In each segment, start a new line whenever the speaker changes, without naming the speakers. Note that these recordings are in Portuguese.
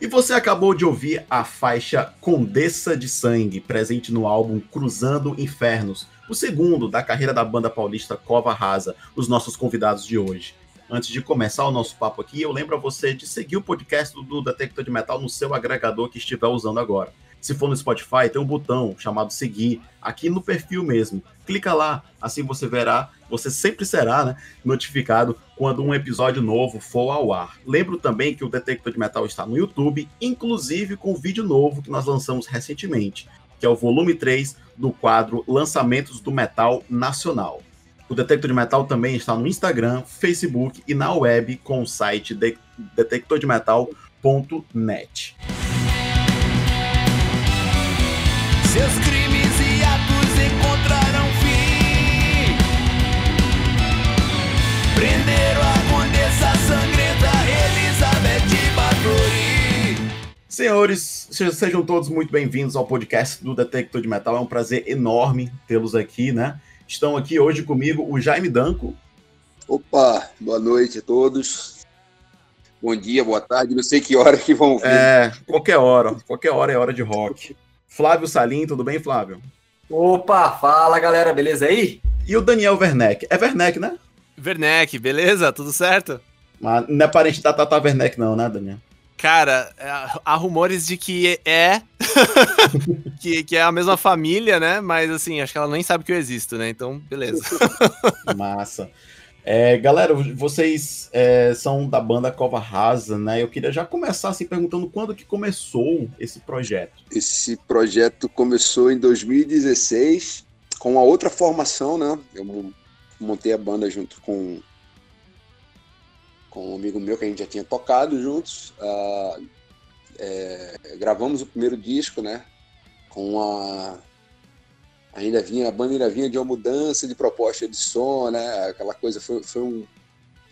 E você acabou de ouvir a faixa Condessa de Sangue, presente no álbum Cruzando Infernos, o segundo da carreira da banda paulista Cova Rasa, os nossos convidados de hoje. Antes de começar o nosso papo aqui, eu lembro a você de seguir o podcast do Detector de Metal no seu agregador que estiver usando agora. Se for no Spotify, tem um botão chamado seguir, aqui no perfil mesmo. Clica lá, assim você verá, você sempre será né, notificado quando um episódio novo for ao ar. Lembro também que o Detector de Metal está no YouTube, inclusive com um vídeo novo que nós lançamos recentemente, que é o volume 3 do quadro Lançamentos do Metal Nacional. O Detector de Metal também está no Instagram, Facebook e na web com o site de detectordemetal.net. Senhores, se- sejam todos muito bem-vindos ao podcast do Detector de Metal. É um prazer enorme tê-los aqui, né? Estão aqui hoje comigo o Jaime Danco.
Opa, boa noite a todos. Bom dia, boa tarde, não sei que hora que vão vir.
É, qualquer hora, qualquer hora é hora de rock. Flávio Salim, tudo bem, Flávio?
Opa, fala galera, beleza aí?
E o Daniel Werneck. É Werneck, né?
Werneck, beleza? Tudo certo?
Mas não é parente da Tata Werneck, não, né, Daniel?
Cara, é, há rumores de que é. que, que é a mesma família, né? Mas assim, acho que ela nem sabe que eu existo, né? Então, beleza.
Massa. É, galera, vocês é, são da banda Cova Rasa, né? Eu queria já começar assim perguntando quando que começou esse projeto.
Esse projeto começou em 2016 com uma outra formação, né? Eu mon- montei a banda junto com com um amigo meu que a gente já tinha tocado juntos. Ah, é, gravamos o primeiro disco, né? Com a ainda vinha a banda ainda vinha de uma mudança de proposta de som, né? Aquela coisa foi, foi, um,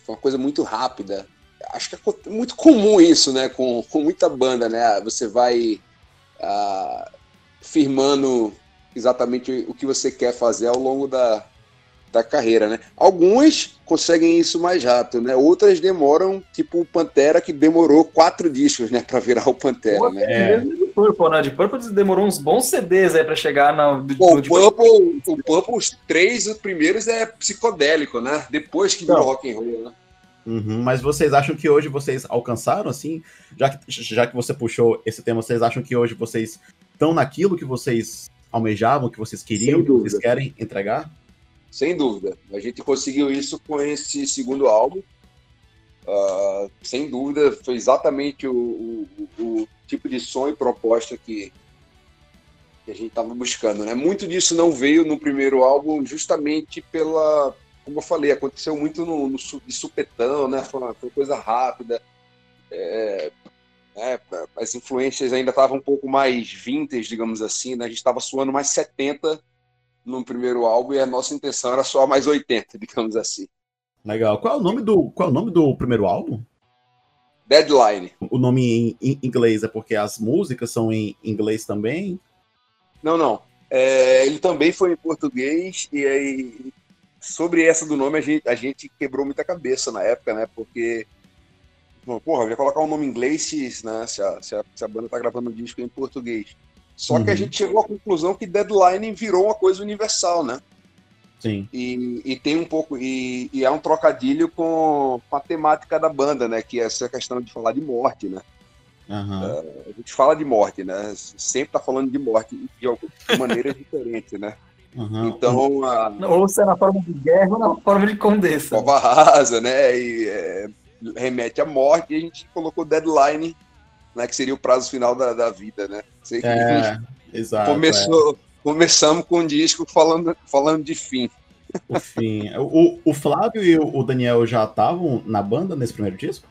foi uma coisa muito rápida. Acho que é muito comum isso, né? Com, com muita banda, né? Você vai ah, firmando exatamente o que você quer fazer ao longo da, da carreira, né? Alguns conseguem isso mais rápido, né? Outras demoram, tipo o Pantera, que demorou quatro discos, né? Para virar o Pantera,
Pô,
né?
É.
mesmo de Purple, né? De Purple demorou uns bons CDs aí pra chegar na. Do, do-
o
de-
Purple, o Purple, os três os primeiros é psicodélico, né? Depois que virou rock and roll, né?
Uhum, mas vocês acham que hoje vocês alcançaram, assim, já que, já que você puxou esse tema, vocês acham que hoje vocês estão naquilo que vocês almejavam, que vocês queriam, que vocês querem entregar?
Sem dúvida. A gente conseguiu isso com esse segundo álbum. Ah, sem dúvida, foi exatamente o, o- o tipo de som e proposta que, que a gente estava buscando. Né? Muito disso não veio no primeiro álbum, justamente pela. Como eu falei, aconteceu muito no, no de supetão, né? Foi uma, foi coisa rápida. É, né? As influências ainda estavam um pouco mais vintage, digamos assim. Né? A gente estava suando mais 70 no primeiro álbum e a nossa intenção era só mais 80, digamos assim.
Legal. Qual é o nome do, qual é o nome do primeiro álbum?
Deadline.
O nome em, inglês é porque as músicas são em inglês também?
Não, não. É, ele também foi em português e aí sobre essa do nome a gente, a gente quebrou muita cabeça na época, né? Porque porra, eu ia colocar um nome em inglês se, né, se, a, se, a, se a banda tá gravando um disco em português. Só que a
Uhum.
gente chegou à conclusão que Deadline virou uma coisa universal, né?
Sim.
E, e tem um pouco e, e é um trocadilho com, com a temática da banda, né? Que é essa questão de falar de morte, né?
Aham.
A gente fala de morte, né? Sempre tá falando de morte de, alguma- de maneiras diferentes, né?
aham.
Então a
Ou se é na forma de guerra ou na forma de condessa.
cova rasa, né? E é, remete à morte e a gente colocou deadline, né? Que seria o prazo final da, da vida, né? Sei que
É, exato. é.
começou, começamos com um disco falando, falando de fim.
O fim. O, o Flávio e o Daniel já estavam na banda nesse primeiro disco?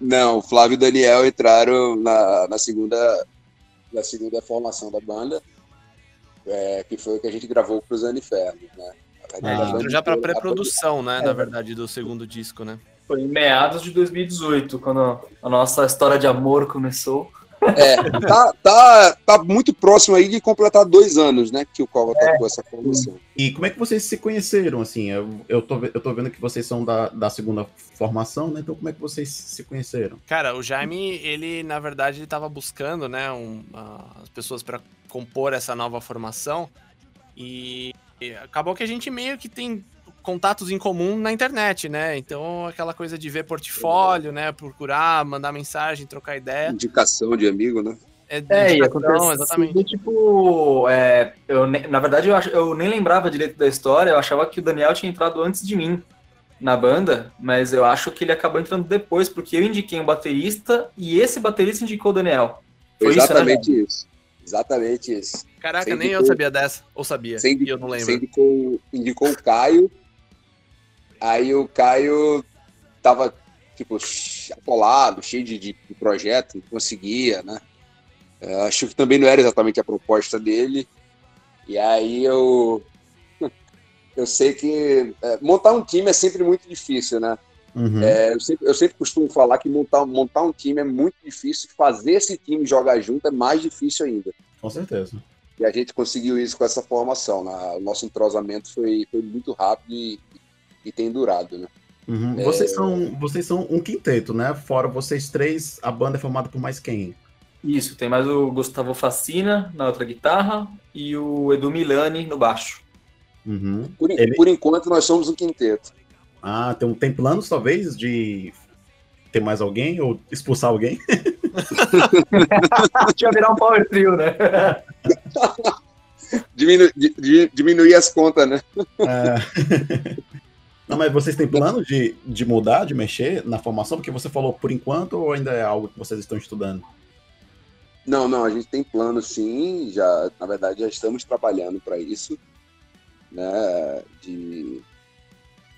Não, o Flávio e o Daniel entraram na, na segunda na segunda formação da banda, é, que foi o que a gente gravou para os Infernos, né? Na
Ah.
já
inteira-
pré-produção, né?
É.
Na verdade, do segundo disco, né?
Foi em meados de 2018, quando a nossa história de amor começou.
É, tá, tá, tá muito próximo aí de completar dois anos, né? Que o Cova tá com essa formação.
E como é que vocês se conheceram, assim? Eu, eu, tô, eu tô vendo que vocês são da, da segunda formação, né? Então como é que vocês se conheceram?
Cara, o Jaime, ele, na verdade, ele tava buscando, né, um, ah, as pessoas para compor essa nova formação. E, e acabou que a gente meio que tem contatos em comum na internet, né? Então, aquela coisa de ver portfólio, né? Procurar, mandar mensagem, trocar ideia.
Indicação de amigo, né?
É,
É, e
exatamente.
tipo. é, eu, na verdade, eu, ach- eu nem lembrava direito da história, eu achava que o Daniel tinha entrado antes de mim na banda, mas eu acho que ele acabou entrando depois, porque eu indiquei um baterista e esse baterista indicou o Daniel. Foi
Exatamente
isso, né?
isso. Exatamente isso.
Caraca,
Você
nem eu
indicou-
sabia dessa. Ou sabia,
Você, indi-
e eu não lembro.
você indicou, indicou o Caio. Aí o Caio tava, tipo, atolado, cheio de, de projeto, não conseguia, né? Eu acho que também não era exatamente a proposta dele. E aí eu. Eu sei que é, montar um time é sempre muito difícil, né?
Uhum.
É, eu, sempre, eu sempre costumo falar que montar, montar um time é muito difícil, fazer esse time jogar junto é mais difícil ainda.
Com certeza.
E a gente conseguiu isso com essa formação. Né? O nosso entrosamento foi, foi muito rápido e, e tem durado, né?
Uhum.
É.
Vocês, são, vocês são um quinteto, né? Fora vocês três, a banda é formada por mais quem?
Isso, tem mais o Gustavo Facina na outra guitarra e o Edu Milani no baixo.
Uhum.
Por,
Ele-
por enquanto, nós somos um quinteto.
Ah, tem, tem planos, talvez, de ter mais alguém ou expulsar alguém?
Tinha virar um power trio, né?
Diminu, di- di- diminuir as contas, né?
É. Não, mas vocês têm plano de, de mudar, de mexer na formação? Porque você falou por enquanto ou ainda é algo que vocês estão estudando?
Não, não, a gente tem plano sim, já, na verdade, já estamos trabalhando para isso, né? De,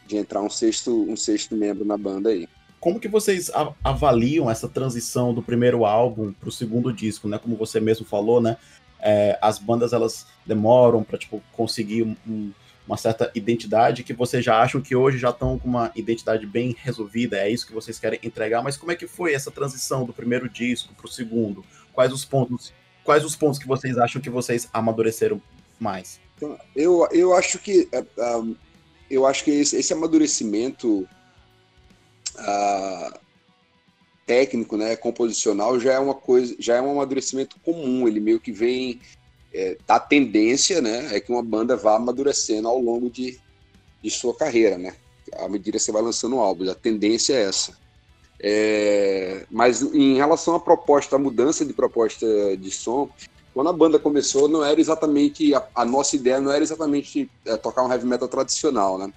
de entrar um sexto, um sexto membro na banda aí.
Como que vocês avaliam essa transição do primeiro álbum para o segundo disco, né? Como você mesmo falou, né? É, as bandas elas demoram para tipo conseguir um- uma certa identidade que vocês já acham que hoje já estão com uma identidade bem resolvida. É isso que vocês querem entregar. Mas como é que foi essa transição do primeiro disco para o segundo? Quais os pontos? Quais os pontos que vocês acham que vocês amadureceram mais?
Então, eu, eu acho que é, ah, eu acho que esse, esse amadurecimento ah, técnico, né, composicional, já é uma coisa, já é um amadurecimento comum. Ele meio que vem é, da tendência, né, é que uma banda vá amadurecendo ao longo de, de sua carreira, né, à medida que você vai lançando álbuns. A tendência é essa. É, mas em relação à proposta, à mudança de proposta de som, quando a banda começou, não era exatamente a, a nossa ideia, não era exatamente é, tocar um heavy metal tradicional, né?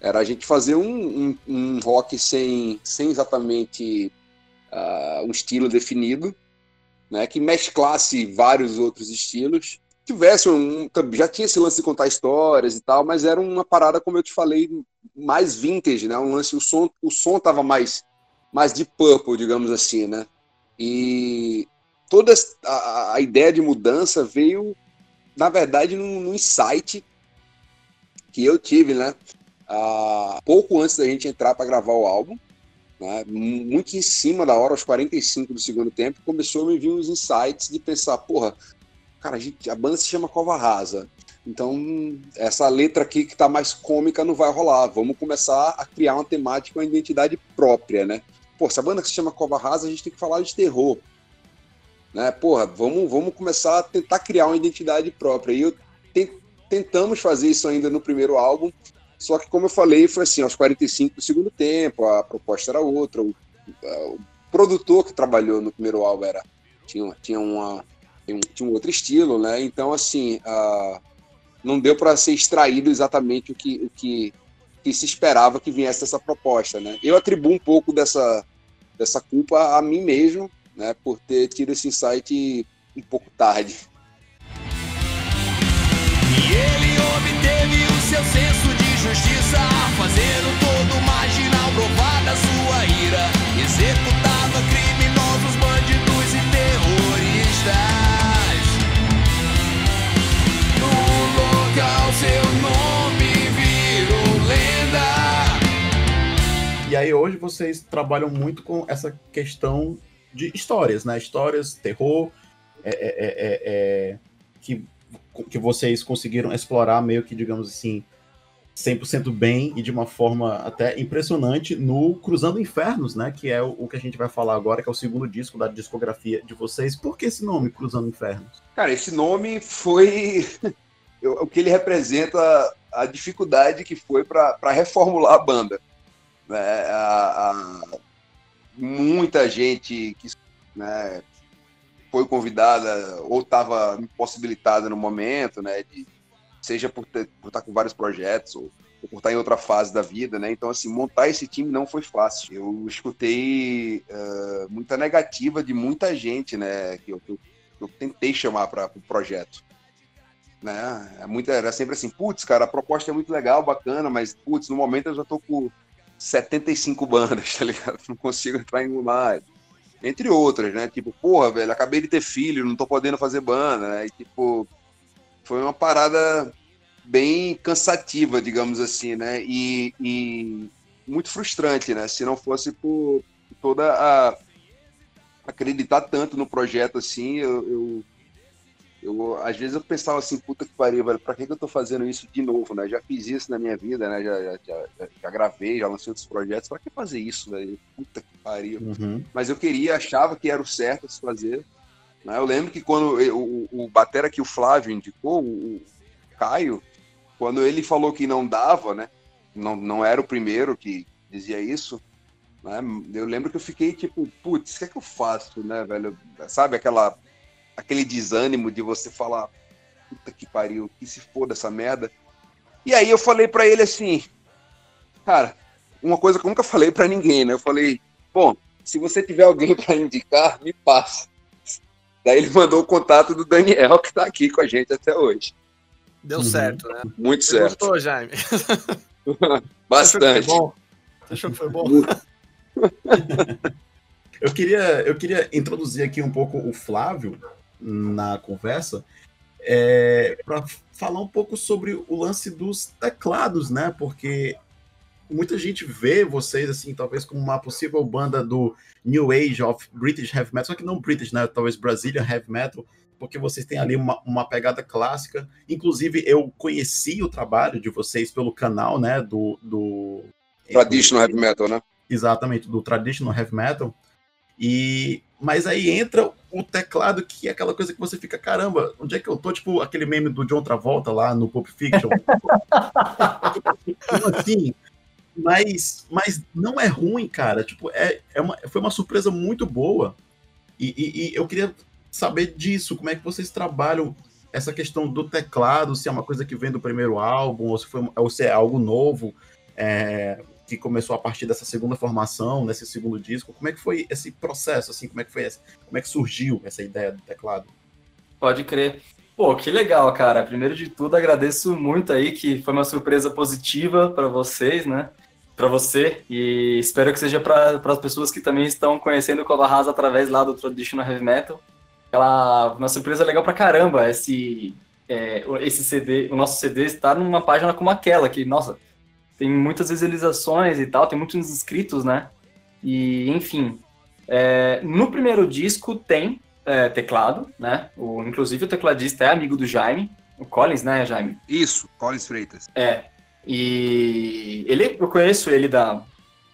Era a gente fazer um, um, um rock sem, sem exatamente ah, um estilo definido, né? Que mesclasse vários outros estilos. Tivesse um, já tinha esse lance de contar histórias e tal, mas era uma parada, como eu te falei, mais vintage, né? Um lance, o som, o som tava mais, mais de purple, digamos assim, né? E toda a, a ideia de mudança veio, na verdade, num, num insight que eu tive, né? ah, pouco antes da gente entrar para gravar o álbum, né, muito em cima da hora, aos 45 do segundo tempo, começou a me vir uns insights de pensar, porra, cara, a, gente- a banda se chama Cova Rasa, então essa letra aqui que tá mais cômica não vai rolar, vamos começar a criar uma temática, uma identidade própria, né? Pô, se a banda se chama Cova Rasa, a gente tem que falar de terror, né? Porra, vamos, vamos começar a tentar criar uma identidade própria. E eu ten- tentamos fazer isso ainda no primeiro álbum, só que como eu falei, foi assim, aos 45 do segundo tempo, a proposta era outra, o, o produtor que trabalhou no primeiro álbum era tinha, tinha uma tinha um, tinha um outro estilo, né? Então assim, ah, não deu para ser extraído exatamente o que o que, que se esperava que viesse essa proposta, né? Eu atribuo um pouco dessa dessa culpa a mim mesmo, né, por ter tido esse insight um pouco tarde.
E ele obteve o seu senso de justiça, fazendo todo marginal provar da sua ira. Executava criminosos, E
aí hoje vocês trabalham muito com essa questão de histórias, né? Histórias, terror, é, é, é, é que, que vocês conseguiram explorar meio que, digamos assim, 100% bem e de uma forma até impressionante no Cruzando Infernos, né? Que é o, o, que a gente vai falar agora, que é o segundo disco da discografia de vocês. Por que esse nome, Cruzando Infernos?
Cara, esse nome foi o que ele representa a dificuldade que foi para reformular a banda. Né? A, a, muita gente que né, foi convidada ou estava impossibilitada no momento, né? De, seja por, estar com vários projetos ou, ou, por estar em outra fase da vida, né? Então, assim, montar esse time não foi fácil. Eu escutei uh, muita negativa de muita gente, né? Que eu, que eu, eu tentei chamar para o pro projeto. Né? É muito, era sempre assim, putz, cara, a proposta é muito legal, bacana, mas, putz, no momento eu já tô com 75 bandas, tá ligado? Não consigo entrar em mais. Entre outras, né? Tipo, porra, velho, acabei de ter filho, não tô podendo fazer banda, né? E, tipo, foi uma parada bem cansativa, digamos assim, né? E, e muito frustrante, né? Se não fosse por toda a acreditar tanto no projeto assim, eu, eu, eu, às vezes eu pensava assim, puta que pariu, velho, pra que, que eu tô fazendo isso de novo, né? Já fiz isso na minha vida, né? Já, já, já, já gravei, já lancei outros projetos, pra que fazer isso, velho? Puta que pariu. Uhum. Mas eu queria, achava que era o certo a se fazer. Né? Eu lembro que quando o, o batera que o Flávio indicou, o, Caio, quando ele falou que não dava, né? Não, não era o primeiro que dizia isso, né? Eu lembro que eu fiquei tipo, putz, o que é que eu faço, né, velho? Sabe aquela aquele desânimo de você falar, puta que pariu, que se for dessa merda. E aí eu falei para ele assim, cara, uma coisa que eu nunca falei para ninguém, né? Eu falei, bom, se você tiver alguém para indicar, me passa. Daí ele mandou o contato do Daniel, que está aqui com a gente até hoje.
Deu uhum. certo, né?
Muito Você certo.
Gostou, Jaime?
Bastante.
Você achou que foi bom?
eu, queria, eu queria introduzir aqui um pouco o Flávio na conversa é, para falar um pouco sobre o lance dos teclados, né? Porque muita gente vê vocês, assim, talvez como uma possível banda do New Age of British Heavy Metal, só que não British, né? Talvez Brazilian Heavy Metal, porque vocês têm ali uma, uma pegada clássica. Inclusive, eu conheci o trabalho de vocês pelo canal, né? Do. do
Traditional do, Heavy Metal, né?
Exatamente, do Traditional Heavy Metal. E mas aí entra o teclado, que é aquela coisa que você fica, caramba, onde é que eu tô? Tipo aquele meme do John Travolta lá no Pulp Fiction. Como assim? Mas, mas não é ruim, cara. Tipo, é, é uma, foi uma surpresa muito boa. E, e, e, eu queria saber disso, como é que vocês trabalham essa questão do teclado, se é uma coisa que vem do primeiro álbum, ou se, foi, ou se é algo novo, é, que começou a partir dessa segunda formação, nesse segundo disco. Como é que foi esse processo, assim, como é que foi esse, como é que surgiu essa ideia do teclado?
Pode crer. Pô, que legal, cara. Primeiro de tudo, agradeço muito aí que foi uma surpresa positiva para vocês, né? para você e espero que seja para as pessoas que também estão conhecendo o Cova Rasa através lá do Traditional Heavy Metal. Ela, uma surpresa legal para caramba esse é, esse CD, o nosso CD está numa página como aquela que, nossa, tem muitas visualizações e tal, tem muitos inscritos, né? E enfim, é, no primeiro disco tem é, teclado, né? O, inclusive o tecladista é amigo do Jaime, o Collins, né, Jaime?
Isso, Collins Freitas.
É. E ele, eu conheço ele da,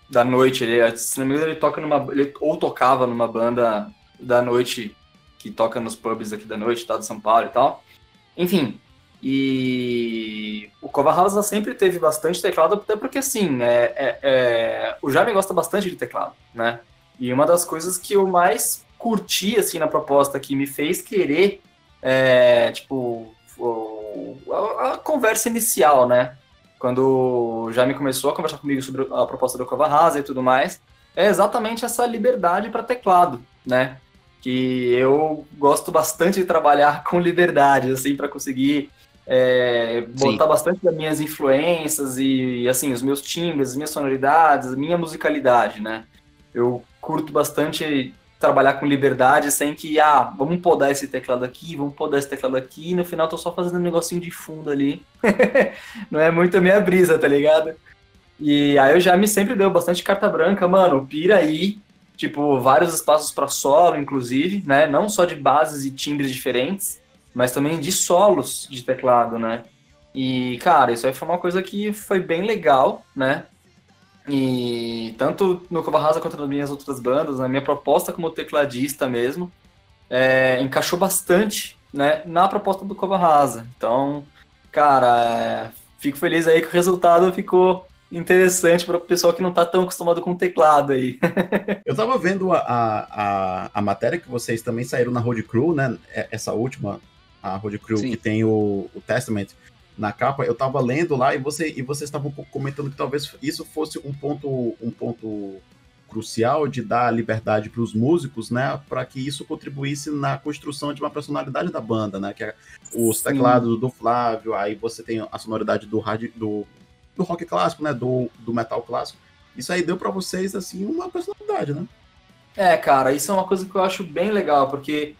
da noite, ele, se não me engano, ele toca numa. Ele ou tocava numa banda da noite que toca nos pubs aqui da noite, tá? De São Paulo e tal. Enfim. E o Cova House sempre teve bastante teclado, até porque assim, é, é, é, o Jaime gosta bastante de teclado, né? E uma das coisas que eu mais curti assim na proposta que me fez querer, é, tipo, a, a conversa inicial, né? quando o Jaime começou a conversar comigo sobre a proposta do Cova Rasa e tudo mais, é exatamente essa liberdade para teclado, né? Que eu gosto bastante de trabalhar com liberdade, assim, para conseguir é, botar Sim. bastante das minhas influências e, assim, os meus timbres, as minhas sonoridades, a minha musicalidade, né? Eu curto bastante trabalhar com liberdade sem que, ah, vamos podar esse teclado aqui, vamos podar esse teclado aqui, e no final tô só fazendo um negocinho de fundo ali. não é muito a minha brisa, tá ligado? E aí eu já me sempre deu bastante carta branca, mano, pira aí, tipo, vários espaços para solo, inclusive, né? Não só de bases e timbres diferentes, mas também de solos de teclado, né? E, cara, isso aí foi uma coisa que foi bem legal, né? E tanto no Cova quanto nas minhas outras bandas, na minha proposta como tecladista mesmo, é, encaixou bastante né, na proposta do Cova. Então, cara, é, fico feliz aí que o resultado ficou interessante para o pessoal que não está tão acostumado com teclado aí.
Eu estava vendo a, a, a, matéria que vocês também saíram na Road Crew, né? É, essa última, a Road Crew Sim. que tem o, o Testament na capa, eu estava lendo lá e, você, e vocês estavam comentando que talvez isso fosse um ponto, um ponto crucial de dar liberdade para os músicos, né, para que isso contribuísse na construção de uma personalidade da banda, né, que é os teclados Sim. do Flávio, aí você tem a sonoridade do, hard, do, do rock clássico, né, do, do metal clássico. Isso aí deu para vocês assim uma personalidade, né?
É, cara, isso é uma coisa que eu acho bem legal, porque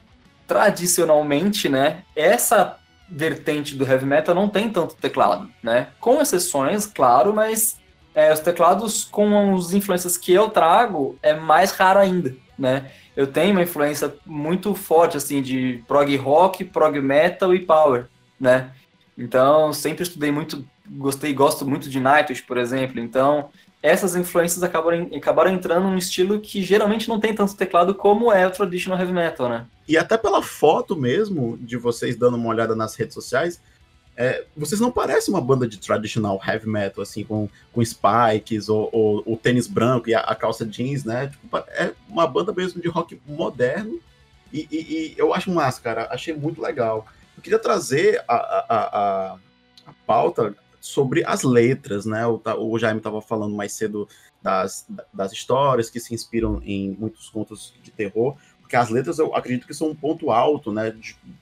tradicionalmente, né, essa vertente do heavy metal não tem tanto teclado, né? Com exceções, claro, mas é, os teclados com as influências que eu trago é mais raro ainda, né? Eu tenho uma influência muito forte, assim, de prog rock, prog metal e power, né? Então, sempre estudei muito, gostei, gosto muito de Nightwish, por exemplo. Então, essas influências acabaram, acabaram entrando num estilo que geralmente não tem tanto teclado como é o traditional heavy metal, né?
E até pela foto mesmo, de vocês dando uma olhada nas redes sociais, é, vocês não parecem uma banda de traditional heavy metal, assim, com, com spikes, ou, ou o tênis branco e a, a, calça jeans, né? Tipo, é uma banda mesmo de rock moderno, e, e, e, eu acho massa, cara, achei muito legal. Eu queria trazer a, a, a, a pauta sobre as letras, né? O, o Jaime estava falando mais cedo das, das histórias que se inspiram em muitos contos de terror, porque as letras eu acredito que são um ponto alto, né?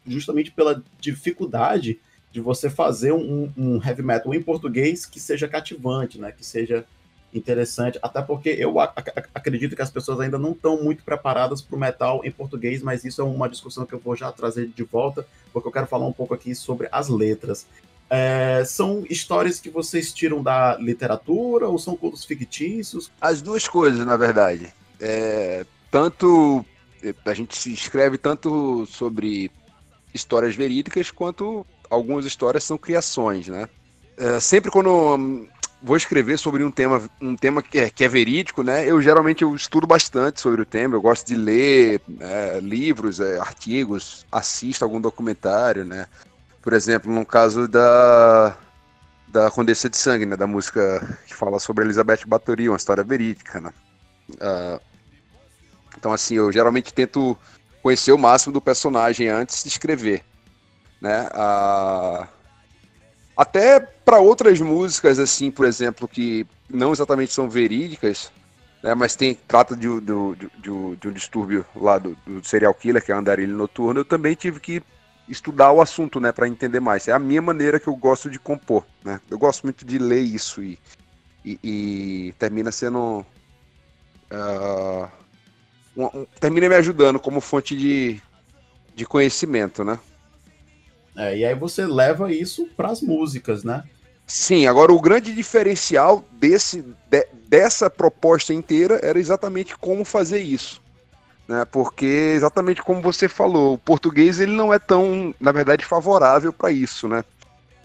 Justamente pela dificuldade de você fazer um, um heavy metal em português que seja cativante, né? Que seja interessante, até porque eu acredito que as pessoas ainda não estão muito preparadas para o metal em português, mas isso é uma discussão que eu vou já trazer de volta, porque eu quero falar um pouco aqui sobre as letras. É, são histórias que vocês tiram da literatura ou são contos fictícios?
As duas coisas, na verdade. É, tanto a gente se escreve tanto sobre histórias verídicas quanto algumas histórias são criações, né? É, sempre quando vou escrever sobre um tema, um tema que é, que é verídico, né? Eu geralmente eu estudo bastante sobre o tema. Eu gosto de ler é, livros, é, artigos, assisto algum documentário, né? Por exemplo, no caso da, da Condessa de Sangue, né, da música que fala sobre Elizabeth Bathory, uma história verídica, né? Uh, então, assim, eu geralmente tento conhecer o máximo do personagem antes de escrever, né? Uh, até para outras músicas, assim, por exemplo, que não exatamente são verídicas, né, mas tem, trata de, de, de, de, um distúrbio lá do, do serial killer, que é a andarilho noturno, eu também tive que estudar o assunto, né, para entender mais. É a minha maneira que eu gosto de compor, né? Eu gosto muito de ler isso e, e, e termina sendo uh, um, um, termina me ajudando como fonte de, de conhecimento, né?
É, e aí você leva isso para as músicas, né?
Sim, agora o grande diferencial desse, de, dessa proposta inteira era exatamente como fazer isso né? Porque exatamente como você falou, o português ele não é tão, na verdade, favorável para isso, né?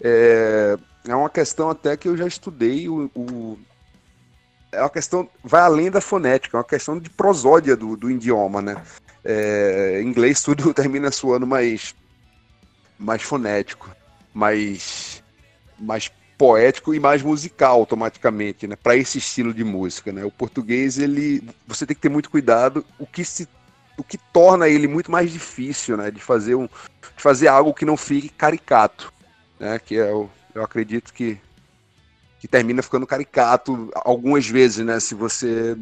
É, é uma questão até que eu já estudei o, o, é uma questão vai além da fonética, é uma questão de prosódia do, do idioma, né? É, inglês tudo termina soando mais mais fonético, mais mais poético e mais musical automaticamente, né? Para esse estilo de música, né? O português ele, você tem que ter muito cuidado, o que se, o que torna ele muito mais difícil, né? De fazer um, de fazer algo que não fique caricato, né? Que é o, eu acredito que que termina ficando caricato algumas vezes, né? Se você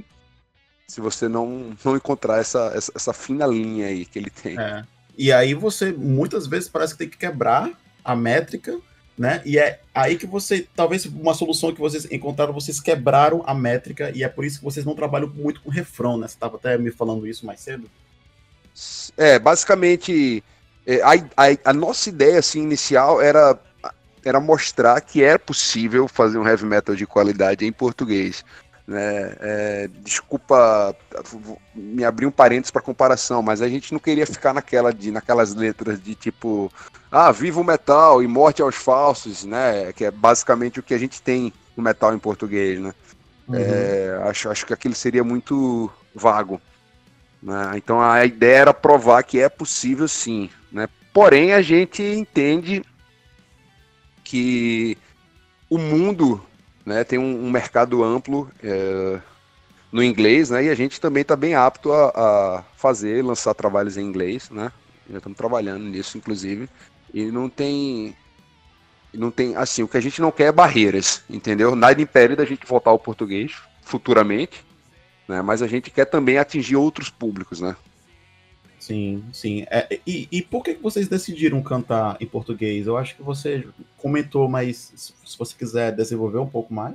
se você não não encontrar essa, essa, essa fina linha aí que ele tem.
É. E aí você muitas vezes parece que tem que quebrar a métrica né? E é aí que você, talvez uma solução que vocês encontraram, vocês quebraram a métrica e é por isso que vocês não trabalham muito com refrão, né? Você estava até me falando isso mais cedo.
É, basicamente, é, a, a, a, nossa ideia assim, inicial era, era mostrar que é possível fazer um heavy metal de qualidade em português. Né? É, desculpa me abrir um parênteses para comparação, mas a gente não queria ficar naquela de, naquelas letras de tipo, ah, viva o metal e morte aos falsos, né? Que é basicamente o que a gente tem no metal em português, né? Uhum. É, acho, acho que aquilo seria muito vago. Né? Então a ideia era provar que é possível sim. Né? Porém, a gente entende que o mundo né, tem um, um mercado amplo é, no inglês, né, e a gente também está bem apto a, a, fazer, lançar trabalhos em inglês, né, já estamos trabalhando nisso, inclusive, e não tem, não tem, assim, o que a gente não quer é barreiras, entendeu? Nada impede da gente voltar ao português futuramente, né, mas a gente quer também atingir outros públicos, né.
Sim, sim. É, e, e por que vocês decidiram cantar em português? Eu acho que você comentou, mas se você quiser desenvolver um pouco mais.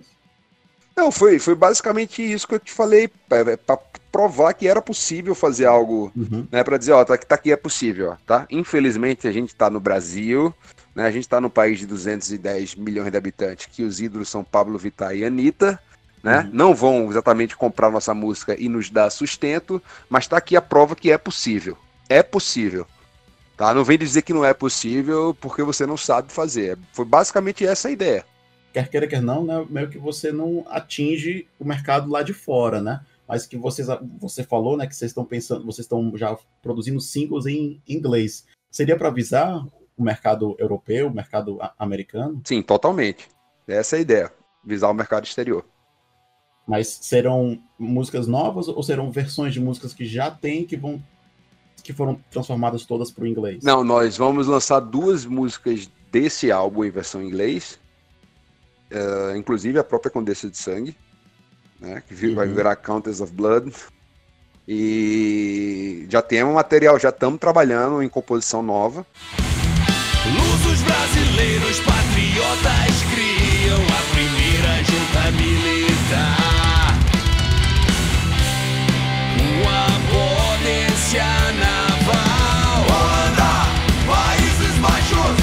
Não, foi, foi basicamente isso que eu te falei, para provar que era possível fazer algo, uhum. né, para dizer, ó, tá, tá aqui é possível, ó, tá? Infelizmente a gente está no Brasil, né, a gente está no país de 210 milhões de habitantes, que os ídolos são Pablo Vittar e Anitta, né? Uhum. Não vão exatamente comprar nossa música e nos dar sustento, mas está aqui a prova que é possível. É possível. Tá? Não vem dizer que não é possível porque você não sabe fazer. Foi basicamente essa a ideia.
Quer queira, quer não, né? Meio que você não atinge o mercado lá de fora, né? Mas que vocês, você falou, né? Que vocês estão pensando, vocês estão já produzindo singles em inglês. Seria para avisar o mercado europeu, o mercado americano?
Sim, totalmente. Essa é a ideia. Visar o mercado exterior.
Mas serão músicas novas ou serão versões de músicas que já tem que vão que foram transformadas todas para o inglês?
Não, nós vamos lançar duas músicas desse álbum em versão em inglês, uh, inclusive a própria Condessa de Sangue, né, que uhum. vai virar Countess of Blood. E já temos material, já estamos trabalhando em composição nova.
Lusos brasileiros patriotas criam a primeira junta militar. Naval. Holanda, Países Baixos,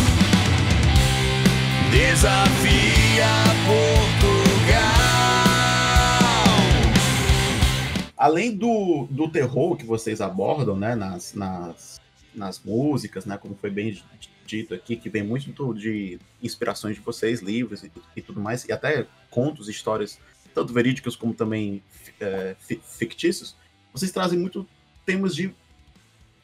desafia Portugal.
Além do, do terror que vocês abordam, né, nas, nas, nas músicas, né, como foi bem dito aqui, que vem muito de inspirações de vocês, livros e, e tudo mais, e até contos, histórias, tanto verídicos como também é, fictícios, vocês trazem muito temas de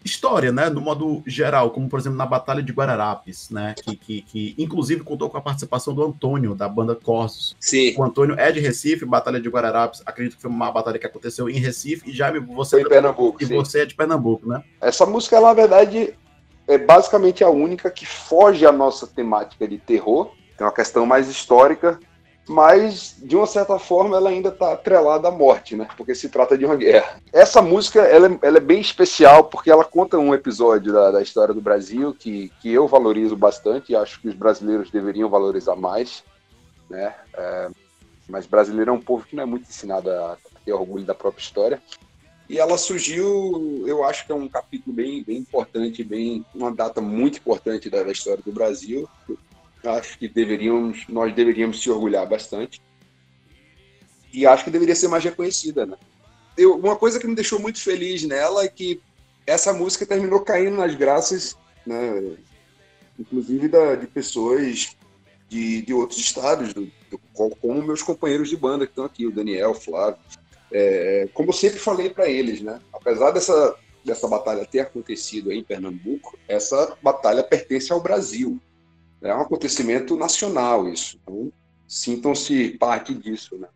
história, né, no modo geral, como por exemplo na Batalha de Guararapes, né, que, que, que inclusive contou com a participação do Antônio, da banda Corsos.
Sim.
O Antônio é de Recife, Batalha de Guararapes, acredito que foi uma batalha que aconteceu em Recife, e Jaime, você,
em Pernambuco,
e sim. você é de Pernambuco, né?
Essa música, na verdade, é basicamente a única que foge à nossa temática de terror, tem uma questão mais histórica, mas de uma certa forma ela ainda está atrelada à morte, né? Porque se trata de uma guerra. Essa música ela é, ela é bem especial porque ela conta um episódio da, da, história do Brasil que, que eu valorizo bastante e acho que os brasileiros deveriam valorizar mais, né? É, mas brasileiro é um povo que não é muito ensinado a ter orgulho da própria história. E ela surgiu, eu acho que é um capítulo bem, bem importante, bem uma data muito importante da, da história do Brasil Acho que deveríamos, nós deveríamos se orgulhar bastante. E acho que deveria ser mais reconhecida, né? Eu, uma coisa que me deixou muito feliz nela é que essa música terminou caindo nas graças, né? Inclusive da, de pessoas de, de outros estados, do, do, como meus companheiros de banda que estão aqui, o Daniel, o Flávio. É, como eu sempre falei para eles, né? Apesar dessa, dessa batalha ter acontecido em Pernambuco, essa batalha pertence ao Brasil. É um acontecimento nacional isso. Então, sintam-se parte disso, né?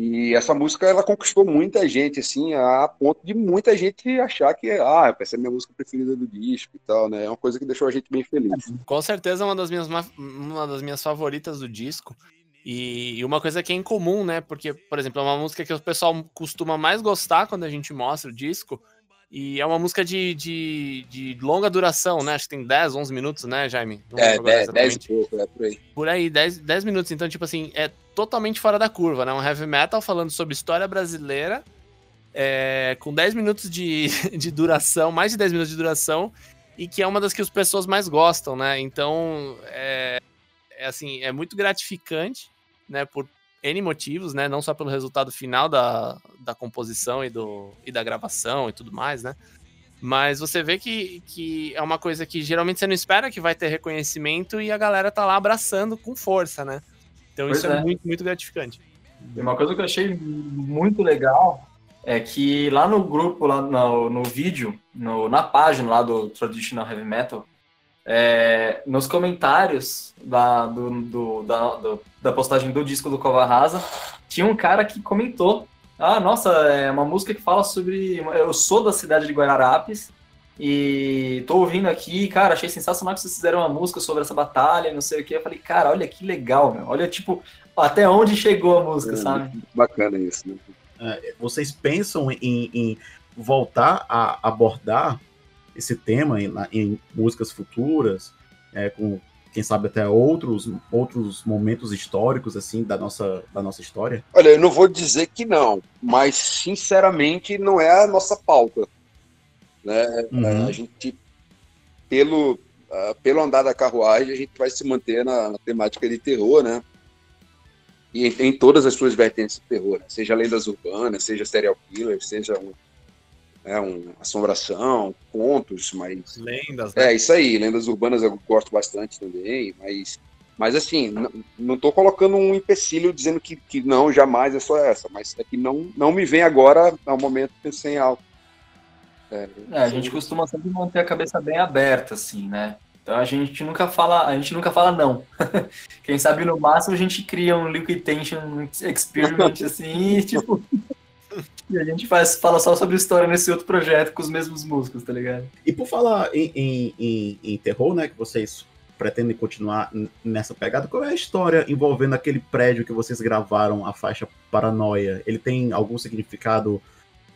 E essa música ela conquistou muita gente, assim, a ponto de muita gente achar que, ah, essa é a minha música preferida do disco e tal, né? É uma coisa que deixou a gente bem feliz.
Com certeza é uma das minhas, uma das minhas favoritas do disco. E uma coisa que é incomum, né? Porque, por exemplo, é uma música que o pessoal costuma mais gostar quando a gente mostra o disco, e é uma música de, de, de, longa duração, né? Acho que tem 10, 11 minutos, né, Jaime?
Não é, 10, 10 e pouco, é por aí.
Por aí, 10, 10 minutos. Então, tipo assim, é totalmente fora da curva, né? Um heavy metal falando sobre história brasileira, é, com 10 minutos de, de duração, mais de 10 minutos de duração, e que é uma das que as pessoas mais gostam, né? Então, é, é assim, é muito gratificante, né? Por N motivos, né? Não só pelo resultado final da, da composição e, do, e da gravação e tudo mais, né? Mas você vê que, que é uma coisa que geralmente você não espera que vai ter reconhecimento e a galera tá lá abraçando com força, né? Então
Pois
isso é.
é.
muito, muito gratificante.
E uma coisa que eu achei muito legal é que lá no grupo, lá no, no vídeo, no- na página lá do Traditional Heavy Metal, é, nos comentários da, do, do- da, do- da postagem do disco do Cova Rasa, tinha um cara que comentou: Ah, nossa, é uma música que fala sobre. Eu sou da cidade de Guararapes e tô ouvindo aqui, cara, achei sensacional que vocês fizeram uma música sobre essa batalha, não sei o que. Eu falei, cara, olha que legal, meu. Olha, tipo, até onde chegou a música,
É.
sabe?
Bacana isso, né?
Vocês pensam em, em voltar a abordar esse tema em, em músicas futuras, é, com quem sabe até outros, outros momentos históricos assim da nossa, da nossa história?
Olha, eu não vou dizer que não, mas sinceramente não é a nossa pauta. Né?
Uhum.
A gente, pelo, ah, pelo andar da carruagem, a gente vai se manter na, na temática de terror, né? E em, em todas as suas vertentes de terror, né? seja lendas urbanas, seja serial killer, seja um, né, um assombração, contos, mas
Lendas, né?
é, isso aí, lendas urbanas eu gosto bastante também, mas, mas assim, não tô colocando um empecilho dizendo que, que não, jamais é só essa, mas é que não, não me vem agora, ao momento, pensei em algo. É,
É, a gente costuma sempre manter a cabeça bem aberta, assim, né? Então a gente nunca fala, a gente nunca fala não. Quem sabe no máximo a gente cria um Liquid Tension Experiment, assim, e tipo. E a gente faz, fala só sobre história nesse outro projeto com os mesmos músicos, tá ligado?
E por falar em, em, em- em terror, né, que vocês pretendem continuar nessa pegada, qual é a história envolvendo aquele prédio que vocês gravaram, a faixa Paranoia? Ele tem algum significado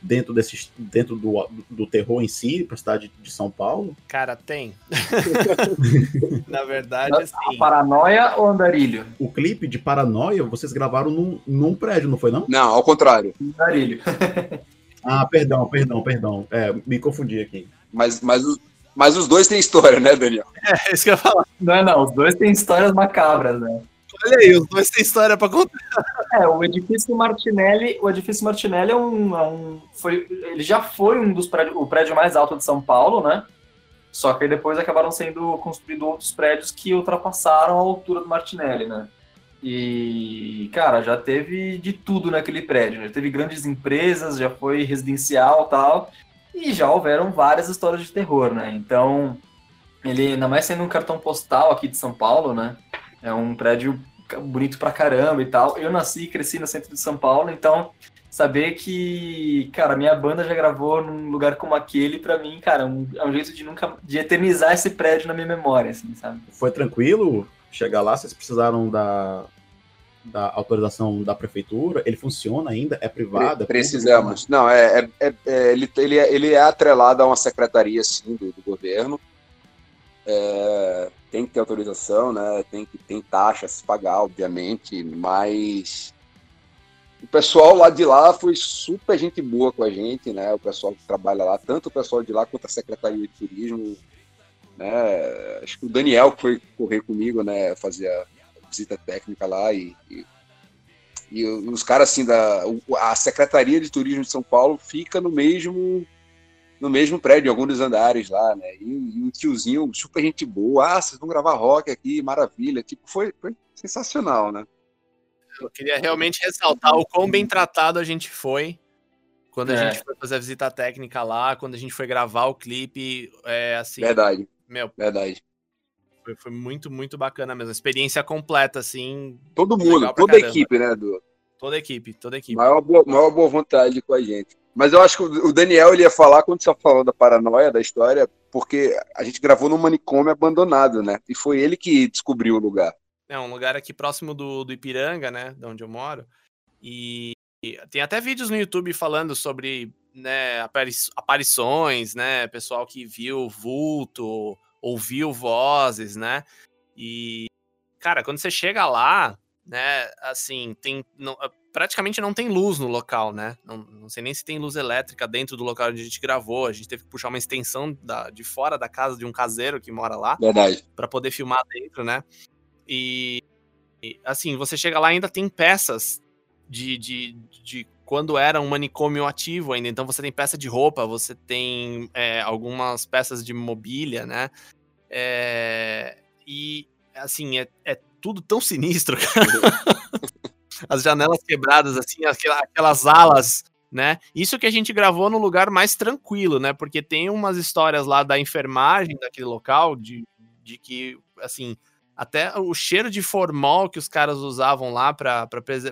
dentro, desse, dentro do, do terror em si, para a cidade de São Paulo?
Cara, tem. Na verdade,
A
assim.
Paranoia ou Andarilho?
O clipe de Paranoia vocês gravaram num, num prédio, não foi não?
Não, ao contrário,
Andarilho.
Ah, perdão, perdão, perdão. É, me confundi aqui.
mas, mas, os, mas os dois têm história, né, Daniel?
É isso que eu ia falar.
Não, é não, os dois têm histórias macabras, né?
Olha aí, os dois têm história pra contar.
É, o edifício Martinelli, o edifício Martinelli é um, é um- foi, ele já foi um dos prédios, o prédio mais alto de São Paulo, né? Só que depois acabaram sendo construídos outros prédios que ultrapassaram a altura do Martinelli, né? E, cara, já teve de tudo naquele prédio, né? Teve grandes empresas, já foi residencial tal, e já houveram várias histórias de terror, né? Então, ele, ainda mais sendo um cartão postal aqui de São Paulo, né? É um prédio bonito pra caramba e tal. Eu nasci e cresci no centro de São Paulo, então saber que, cara, minha banda já gravou num lugar como aquele, pra mim, cara, um- é um jeito de nunca de eternizar esse prédio na minha memória, assim, sabe?
Foi tranquilo chegar lá? Vocês precisaram da, da autorização da prefeitura? Ele funciona ainda? É privado? É
Precisamos. Não, é, é- é- é- ele, ele, é, ele é atrelado a uma secretaria, sim, do, do governo. É, tem que ter autorização, né? Tem que tem taxa a se pagar, obviamente, mas o pessoal lá de lá foi super gente boa com a gente, né? O pessoal que trabalha lá, tanto o pessoal de lá quanto a Secretaria de Turismo, né? Acho que o Daniel que foi correr comigo, né? Fazer a visita técnica lá e, e e os caras assim da a Secretaria de Turismo de São Paulo fica no mesmo no mesmo prédio, em alguns dos andares lá, né? E, e um tiozinho super gente boa, ah, vocês vão gravar rock aqui, maravilha. Tipo, foi, foi sensacional, né?
Eu queria realmente ressaltar o quão bem tratado a gente foi quando a
É.
gente foi fazer a visita técnica lá, quando a gente foi gravar o clipe. É assim,
Verdade,
meu,
verdade.
foi, foi muito, muito bacana mesmo. Experiência completa, assim,
Todo mundo, toda a
caramba.
equipe, né, do
toda a equipe, toda a equipe.
maior boa, maior boa vontade com a gente. Mas eu acho que o Daniel ele ia falar quando você falou da paranoia da história, porque a gente gravou num manicômio abandonado, né? E foi ele que descobriu o lugar.
É um lugar aqui próximo do, do Ipiranga, né? De onde eu moro. E, e tem até vídeos no YouTube falando sobre né, apari- aparições, né? Pessoal que viu vulto, ouviu vozes, né? E, cara, quando você chega lá, né? Assim, tem. não- praticamente não tem luz no local, né? Não, não sei nem se tem luz elétrica dentro do local onde a gente gravou. A gente teve que puxar uma extensão da- de fora da casa de um caseiro que mora lá
Verdade.
para poder filmar dentro, né? E assim, você chega lá ainda tem peças de, de, de quando era um manicômio ativo ainda. Então você tem peça de roupa, você tem é, algumas peças de mobília, né? É, e assim, é, é, tudo tão sinistro, As janelas quebradas, assim, aquelas, aquelas alas né? Isso que a gente gravou no lugar mais tranquilo, né? Porque tem umas histórias lá da enfermagem daquele local, de, de que, assim, até o cheiro de formol que os caras usavam lá para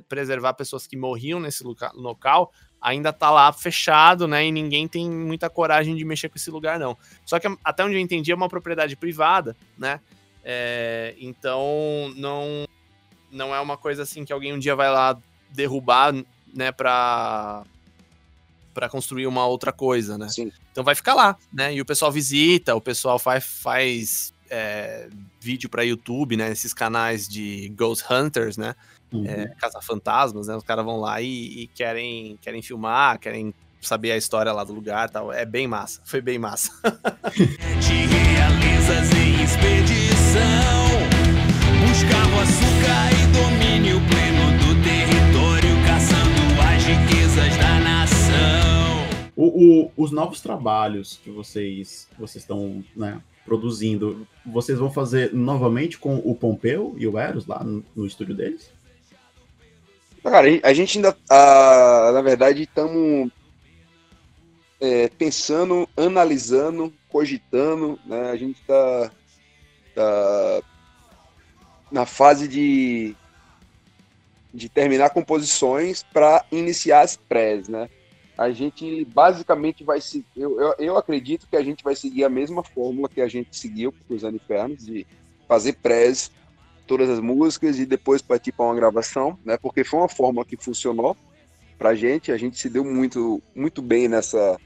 preservar pessoas que morriam nesse local ainda tá lá fechado, né? E ninguém tem muita coragem de mexer com esse lugar, não. Só que até onde eu entendi é uma propriedade privada, né? É, então não não é uma coisa assim que alguém um dia vai lá derrubar, né? Para para construir uma outra coisa, né?
Sim.
Então vai ficar lá, né? E o pessoal visita, o pessoal faz, faz é, vídeo para YouTube, né? Esses canais de Ghost Hunters, né? Uhum. É, Caça-fantasmas, né? Os caras vão lá e, e, querem, querem filmar, querem saber a história lá do lugar tal. É bem massa, foi bem massa. Expedição, buscava açúcar e domínio pleno do território, caçando as riquezas da nação.
O, o, os novos trabalhos que vocês, vocês estão né, produzindo, vocês vão fazer novamente com o Pompeu e o Eros lá no, no estúdio deles?
Cara, a gente ainda, ah, na verdade, estamos é, pensando, analisando, cogitando, né? A gente está tá na fase de, de terminar composições para iniciar as prés, né? a gente basicamente vai seguir. Eu, eu, eu, acredito que a gente vai seguir a mesma fórmula que a gente seguiu para os Infernos, de fazer prés todas as músicas e depois partir para uma gravação, né? Porque foi uma fórmula que funcionou para a gente, a gente se deu muito, muito bem nessa,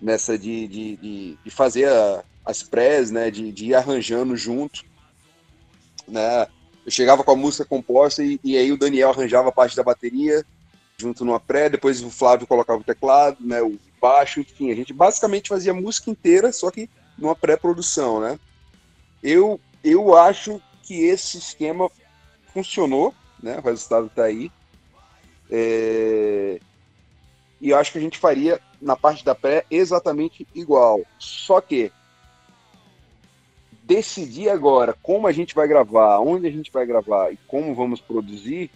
nessa de, de, de, de fazer a, as prés, né? De, de ir arranjando junto, né? Eu chegava com a música composta e, e aí o Daniel arranjava a parte da bateria, junto numa pré, depois o Flávio colocava o teclado, né, o baixo, enfim, a gente basicamente fazia música inteira, só que numa pré-produção, né? Eu, eu acho que esse esquema funcionou, né? O resultado está aí. É... E eu acho que a gente faria na parte da pré exatamente igual. Só que decidir agora como a gente vai gravar, onde a gente vai gravar e como vamos produzir,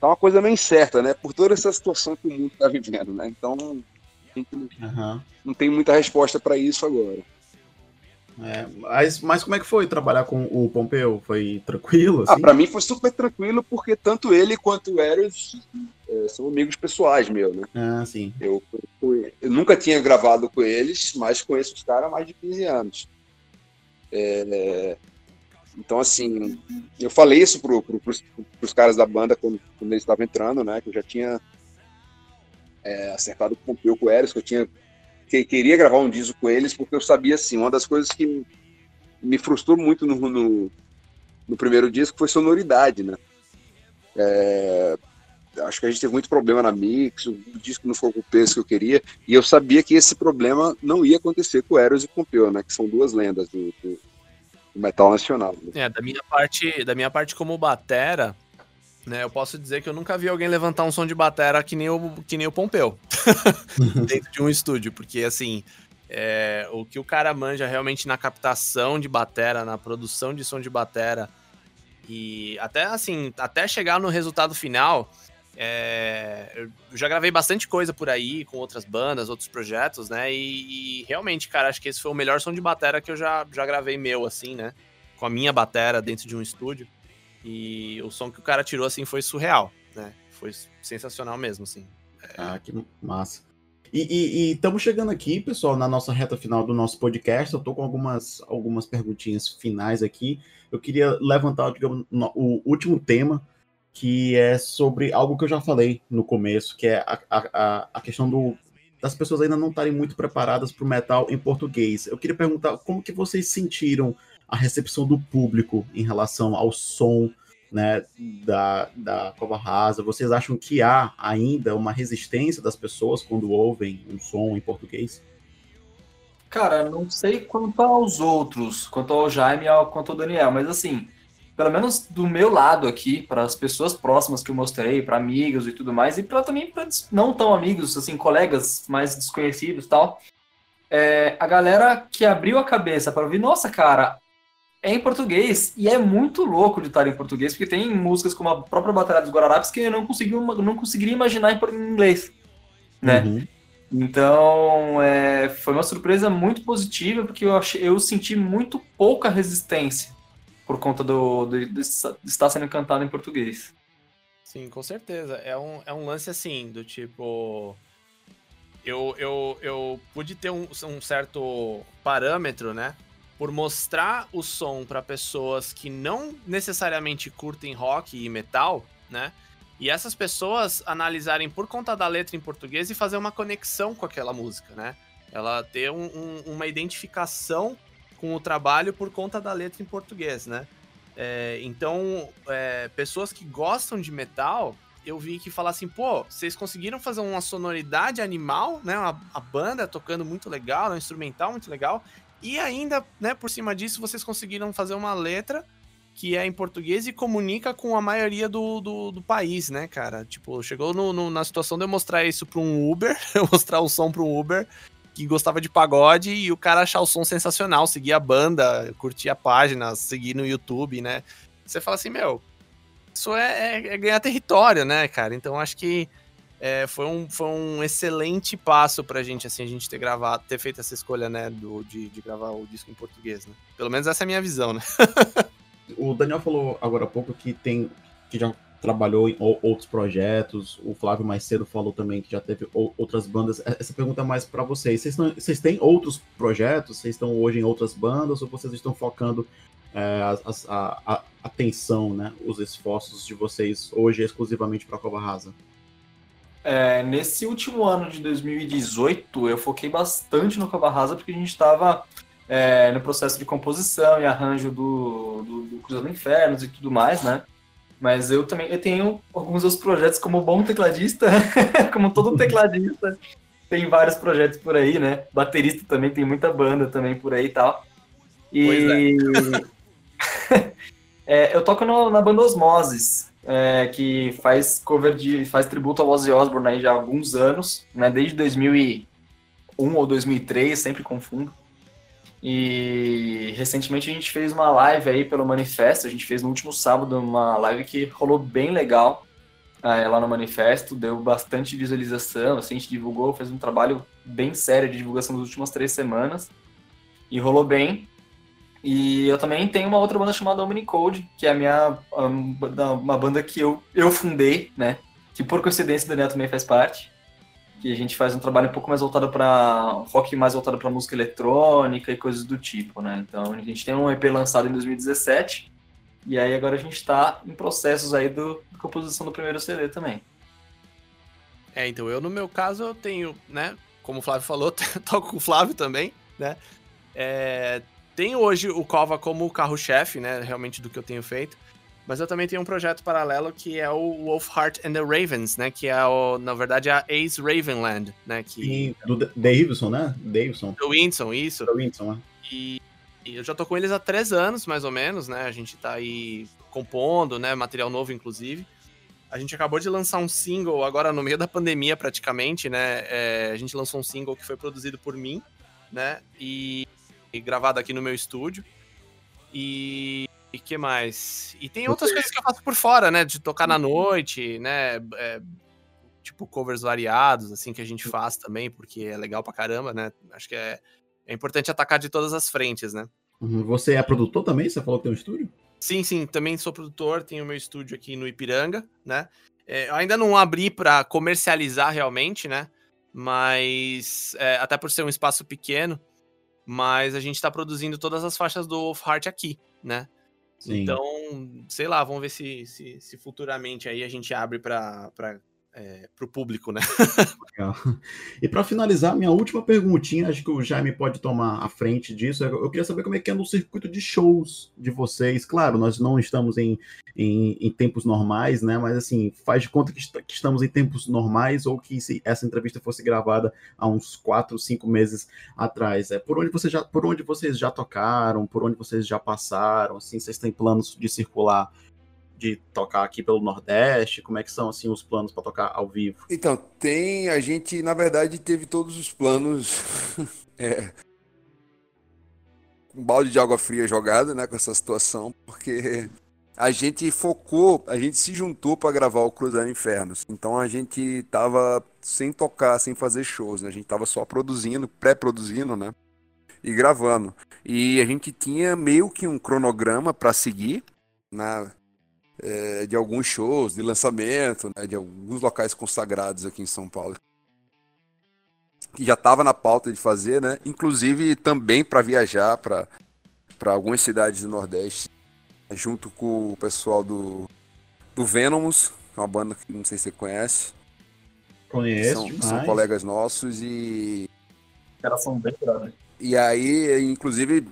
tá uma coisa meio incerta, né? Por toda essa situação que o mundo está vivendo, né? Então, gente uhum. não tem muita resposta para isso agora.
É, mas, mas como é que foi trabalhar com o Pompeu? Foi tranquilo?
Ah, assim? Ah, para mim foi super tranquilo, porque tanto ele quanto o Eros é, são amigos pessoais meus, né?
Ah, sim.
Eu, eu, eu, nunca tinha gravado com eles, mas conheço os caras há mais de 15 anos. É, então, assim, eu falei isso pro, pro, caras da banda quando, quando eles estavam entrando, né? Que eu já tinha é, acertado com o Pompeu com o Eros, que eu tinha que queria gravar um disco com eles, porque eu sabia, assim, uma das coisas que me frustrou muito no, no, no primeiro disco foi sonoridade, né? É, acho que a gente teve muito problema na mix, o disco não foi com o peso que eu queria, e eu sabia que esse problema não ia acontecer com o Eros e com o Pompeu, né? Que são duas lendas do, do metal nacional.
É, da minha parte, da minha parte como batera, né, eu posso dizer que eu nunca vi alguém levantar um som de batera que nem o, que nem o Pompeu dentro de um estúdio, porque assim, é, o que o cara manja realmente na captação de batera, na produção de som de batera e até assim, até chegar no resultado final, é, eu já gravei bastante coisa por aí com outras bandas, outros projetos, né? E, e, realmente, cara, acho que esse foi o melhor som de batera que eu já, já gravei meu, assim, né? Com a minha batera dentro de um estúdio. E o som que o cara tirou, assim, foi surreal, né? Foi sensacional mesmo, assim.
É... Ah, que massa. E estamos chegando aqui, pessoal, na nossa reta final do nosso podcast. Eu tô com algumas, algumas perguntinhas finais aqui. Eu queria levantar, digamos, o último tema que é sobre algo que eu já falei no começo, que é a, a, a questão do, das pessoas ainda não estarem muito preparadas para o metal em português. Eu queria perguntar como que vocês sentiram a recepção do público em relação ao som né, da, da Cova Rasa. Vocês acham que há ainda uma resistência das pessoas quando ouvem um som em português?
Cara, não sei quanto aos outros, quanto ao Jaime quanto ao Daniel, mas assim, pelo menos do meu lado aqui, para as pessoas próximas que eu mostrei, para amigos e tudo mais, e para também para não tão amigos, assim, colegas mais desconhecidos tal, é, a galera que abriu a cabeça para ouvir, nossa, cara, é em português, e é muito louco de estar em português, porque tem músicas como a própria Batalha dos Guararapes que eu não, consegui, não conseguiria imaginar em inglês, né? Uhum. Então, é, foi uma surpresa muito positiva, porque eu, achei, eu senti muito pouca resistência por conta do, de, de, estar sendo cantado em português.
Sim, com certeza. É um, é um lance assim, do tipo. Eu, eu, eu pude ter um, um certo parâmetro, né? Por mostrar o som para pessoas que não necessariamente curtem rock e metal, né? E essas pessoas analisarem por conta da letra em português e fazer uma conexão com aquela música, né? Ela ter um, um, uma identificação com o trabalho por conta da letra em português, né? É, então, é, pessoas que gostam de metal, eu vi que falar assim, pô, vocês conseguiram fazer uma sonoridade animal, né? A banda tocando muito legal, um instrumental muito legal, e ainda, né, por cima disso, vocês conseguiram fazer uma letra que é em português e comunica com a maioria do, do, do país, né, cara? Tipo, chegou no, no, na situação de eu mostrar isso para um Uber, eu mostrar o som para um Uber que gostava de pagode e o cara achar o som sensacional, seguir a banda, curtir a página, seguir no YouTube, né? Você fala assim, meu, isso é, é, é ganhar território, né, cara? Então acho que é, foi, um, foi um excelente passo pra gente, assim, a gente ter gravado, ter feito essa escolha, né, do, de, de gravar o disco em português, né? Pelo menos essa é a minha visão, né?
o Daniel falou agora há pouco que tem que já trabalhou em outros projetos. O Flávio mais cedo falou também que já teve outras bandas. Essa pergunta é mais para vocês. Vocês, não, vocês têm outros projetos? Vocês estão hoje em outras bandas ou vocês estão focando é, a, atenção, né, os esforços de vocês hoje exclusivamente para a Cova Rasa?
É, nesse último ano de 2018, eu foquei bastante no Cova Rasa porque a gente estava é, no processo de composição e arranjo do, do, do Cruzado Infernos e tudo mais, né? Mas eu também eu tenho alguns outros projetos como bom tecladista, como todo tecladista. Tem vários projetos por aí, né? Baterista também tem muita banda também por aí e tal. E é. é, eu toco no, na banda Osmoses, é, que faz cover de faz tributo ao Ozzy Osbourne aí já há alguns anos, né? Desde 2001 ou 2003, sempre confundo. E recentemente a gente fez uma live aí pelo Manifesto, a gente fez no último sábado uma live que rolou bem legal é, lá no Manifesto, deu bastante visualização, assim, a gente divulgou, fez um trabalho bem sério de divulgação nas últimas três semanas e rolou bem. E eu também tenho uma outra banda chamada Omnicode, que é a minha uma banda que eu, eu fundei, né? Que por coincidência o Daniel também faz parte que a gente faz um trabalho um pouco mais voltado para rock mais voltado para música eletrônica e coisas do tipo, né? Então a gente tem um EP lançado em 2017 e aí agora a gente está em processos aí do de composição do primeiro CD também.
É, então eu no meu caso eu tenho, né? Como o Flávio falou, toco com o Flávio também, né? É, tenho hoje o Cova como carro-chefe, né? Realmente do que eu tenho feito. Mas eu também tenho um projeto paralelo que é o Wolfheart and the Ravens, né? Que é, o, na verdade, a Ace Ravenland, né? Que...
Sim, do Davidson, né? Davidson.
Do Winson, isso.
Do Winson, né?
E, e, eu já tô com eles há três anos, mais ou menos, né? A gente tá aí compondo, né? Material novo, inclusive. A gente acabou de lançar um single agora no meio da pandemia, praticamente, né? É, a gente lançou um single que foi produzido por mim, né? E, e gravado aqui no meu estúdio. E e que mais? E tem outras coisas que eu faço por fora, né? De tocar na noite, né? É, tipo covers variados, assim, que a gente faz também, porque é legal pra caramba, né? Acho que é, é importante atacar de todas as frentes, né?
Uhum. Você é produtor também? Você falou que tem um estúdio?
Sim, sim, também sou produtor, tenho meu estúdio aqui no Ipiranga, né? É, eu ainda não abri para comercializar realmente, né? Mas é, até por ser um espaço pequeno, mas a gente está produzindo todas as faixas do Wolf Heart aqui, né? Sim. Então, sei lá, vamos ver se, se, se, futuramente aí a gente abre para é, para o público, né?
Legal. E para finalizar, minha última perguntinha, acho que o Jaime pode tomar a frente disso. Eu queria saber como é que é no circuito de shows de vocês. Claro, nós não estamos em, em, em tempos normais, né? Mas assim, faz de conta que, que, estamos em tempos normais ou que se essa entrevista fosse gravada há uns quatro, cinco meses atrás. É por onde vocês já, por onde vocês já tocaram, por onde vocês já passaram, assim, vocês têm planos de circular de tocar aqui pelo Nordeste? Como é que são assim os planos para tocar ao vivo?
Então, tem, a gente na verdade teve todos os planos é, um balde de água fria jogado, né, com essa situação, porque a gente focou, a gente se juntou para gravar o Cruzar Infernos. Então a gente tava sem tocar, sem fazer shows, né? A gente tava só produzindo, pré-produzindo, né? E gravando. E a gente tinha meio que um cronograma para seguir, né? É, de alguns shows, de lançamento, né, de alguns locais consagrados aqui em São Paulo. Que já estava na pauta de fazer, né? Inclusive também para viajar para algumas cidades do Nordeste, junto com o pessoal do, do Venomous, que é uma banda que não sei se você conhece.
Conheço.
São, são colegas nossos e.
Elas são bem né?
E aí, inclusive,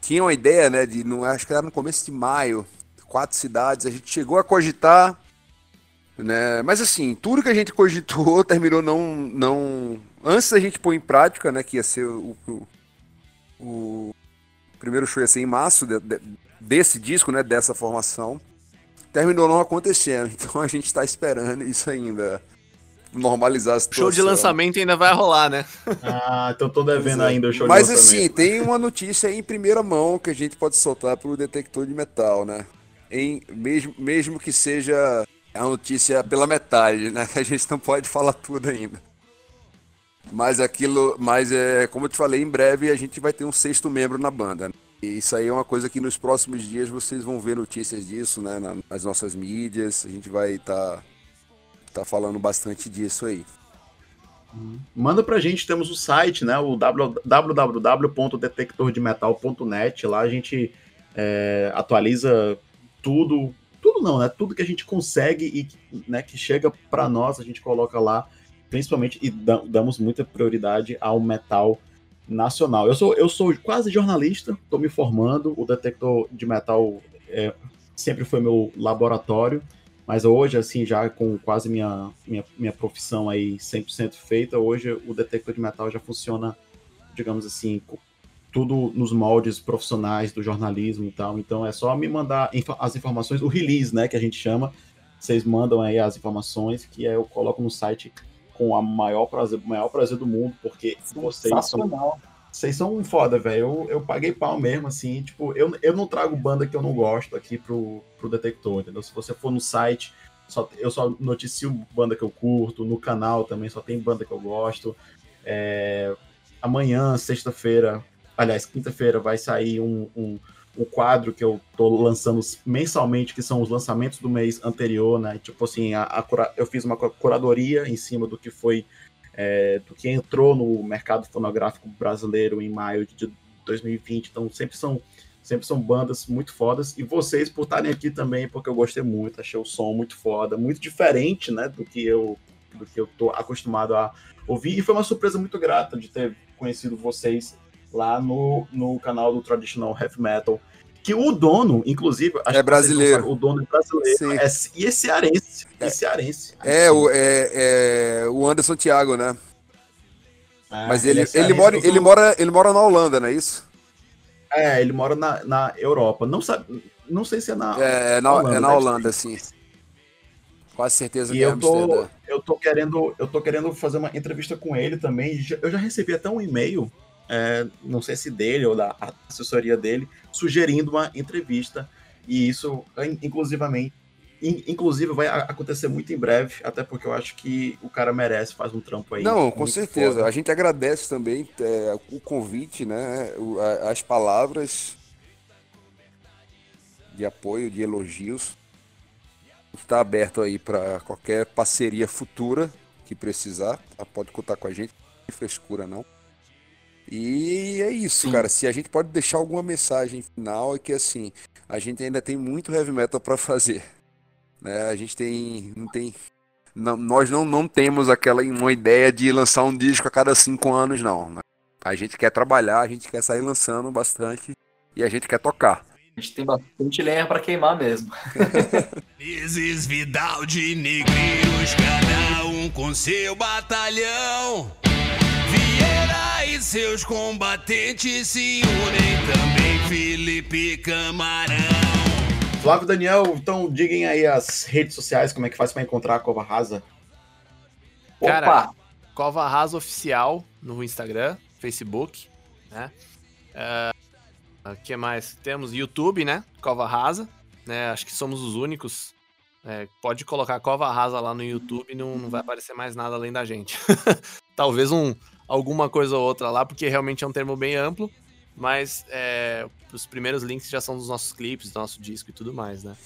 tinha uma ideia, né, de, não, acho que era no começo de maio, quatro cidades, a gente chegou a cogitar, né? Mas assim, tudo que a gente cogitou terminou não, não, antes da gente pôr em prática, né? Que ia ser o, o, o primeiro show ia ser em março de, de, desse disco, né? Dessa formação, terminou não acontecendo. Então a gente está esperando isso ainda normalizar a situação.
Show de lançamento ainda vai rolar, né?
Ah, então tô devendo é. ainda o show
Mas
de
lançamento. Mas assim, tem uma notícia em primeira mão que a gente pode soltar pro detector de metal, né? Em mesmo, mesmo que seja a notícia pela metade, né? A gente não pode falar tudo ainda. Mas aquilo, mas é, como eu te falei, em breve a gente vai ter um sexto membro na banda. E isso aí é uma coisa que nos próximos dias vocês vão ver notícias disso, né? Nas nossas mídias, a gente vai estar tá, tá falando bastante disso aí.
Manda pra gente, temos o site, né? O www.detectordemetal.net. Lá a gente é, atualiza tudo, tudo não, né? Tudo que a gente consegue e né, que chega para nós, a gente coloca lá, principalmente, e damos muita prioridade ao metal nacional. Eu sou, eu sou quase jornalista, estou me formando, o detector de metal é, sempre foi meu laboratório, mas hoje, assim, já com quase minha, minha, minha profissão aí 100% feita, hoje o detector de metal já funciona, digamos assim, tudo nos moldes profissionais do jornalismo e tal. Então é só me mandar as informações, o release, né, que a gente chama. Vocês mandam aí as informações que eu coloco no site com a maior prazer, maior prazer do mundo, porque vocês são vocês são um foda, velho. Eu, eu paguei pau mesmo, assim, tipo, eu, eu não trago banda que eu não gosto aqui pro, pro detector, entendeu? Se você for no site, só, eu só noticio banda que eu curto, no canal também só tem banda que eu gosto. É, amanhã, sexta-feira, aliás, quinta-feira vai sair um, um, um, quadro que eu tô lançando mensalmente, que são os lançamentos do mês anterior, né? Tipo assim, a, a eu fiz uma curadoria em cima do que foi, é, do que entrou no mercado fonográfico brasileiro em maio de 2020. Então, sempre são sempre são bandas muito fodas. E vocês por estarem aqui também, porque eu gostei muito, achei o som muito foda, muito diferente, né, do que eu do que eu tô acostumado a ouvir. E foi uma surpresa muito grata de ter conhecido vocês lá no, no canal do Traditional Heavy Metal. Que o dono, inclusive.
é brasileiro.
Sabem, o dono é brasileiro. É, e é cearense. É, cearense.
É, o, é, é, o Anderson Thiago, né? É, Mas ele, ele, é ele, mora, ele, mora, ele mora na Holanda, não é isso?
É, ele mora na, na Europa. Não, sabe, não sei se é na.
É, é na Holanda, é na Holanda sim. Quase certeza
e
que é
eu tô, eu tô querendo, eu tô querendo fazer uma entrevista com ele também. Eu já recebi até um e-mail é, não sei se dele ou da assessoria dele, sugerindo uma entrevista. E isso, inclusivamente, inclusive vai acontecer muito em breve, até porque eu acho que o cara merece, faz um trampo aí.
Não, com certeza. Foda. A gente agradece também é, o convite, né? As palavras de apoio, de elogios. Está aberto aí para qualquer parceria futura que precisar. Tá? Pode contar com a gente. Não frescura, não. E é isso, Sim. cara. Se a gente pode deixar alguma mensagem final é que assim, a gente ainda tem muito heavy metal para fazer. Né? A gente tem não tem não- nós não, não temos aquela uma ideia de lançar um disco a cada cinco anos, não. né? A gente quer trabalhar, a gente quer sair lançando bastante e a gente quer tocar.
A gente tem bastante lenha pra queimar mesmo.
Isis Vidal de negreiros, cada um com seu batalhão. Vieira e seus combatentes se unem também, Felipe Camarão.
Flávio Daniel, então digam aí as redes sociais, como é que faz pra encontrar a Cova Rasa.
Cara,
Opa!
Cova Rasa Oficial no Instagram, Facebook, né? O que mais? Temos YouTube, né? Cova Rasa, né? Acho que somos os únicos. É, pode colocar Cova Rasa lá no YouTube, não, não vai aparecer mais nada além da gente. Talvez um, alguma coisa ou outra lá, porque realmente é um termo bem amplo, mas é, os primeiros links já são dos nossos clipes, do nosso disco e tudo mais, né?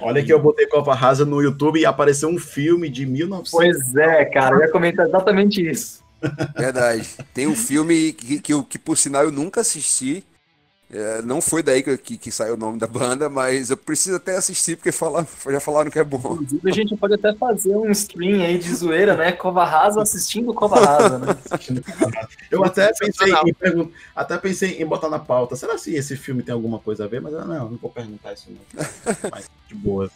Olha que eu botei Cova Rasa no YouTube e apareceu um filme de 1900.
Pois é, cara, eu ia comentar exatamente isso.
Verdade. Tem um filme que, que, que, por sinal, eu nunca assisti. É, não foi daí que, que, que saiu o nome da banda, mas eu preciso até assistir, porque fala, já falaram que é bom.
Inclusive, a gente pode até fazer um stream aí de zoeira, né? Cova Rasa assistindo Cova Rasa, né?
Eu até pensei, em até pensei em botar na pauta. Será se esse filme tem alguma coisa a ver? Mas eu, não, não vou perguntar isso não. Mas de boa.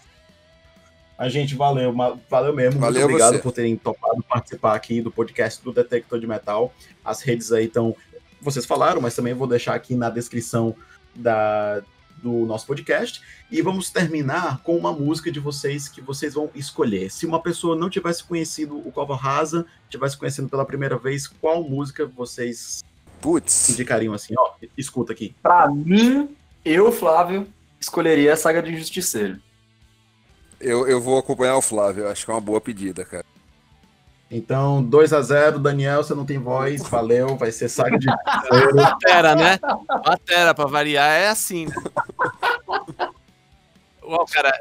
Mas, gente, valeu. Valeu mesmo.
Valeu
Muito obrigado
você.
por terem topado participar aqui do podcast do Detector de Metal. As redes aí estão. Vocês falaram, mas também vou deixar aqui na descrição da, do nosso podcast. E vamos terminar com uma música de vocês que vocês vão escolher. Se uma pessoa não tivesse conhecido o Cova Rasa, tivesse conhecendo pela primeira vez, qual música vocês
Putz,
indicariam assim? Ó, escuta aqui.
Pra mim, eu, Flávio, escolheria a saga de Justiceiro.
eu, eu vou acompanhar o Flávio, acho que é uma boa pedida, cara.
Então, 2 a 0 Daniel, você não tem voz, valeu, vai ser saga de
Batera, né? Batera, pra variar, é assim. Uau, cara.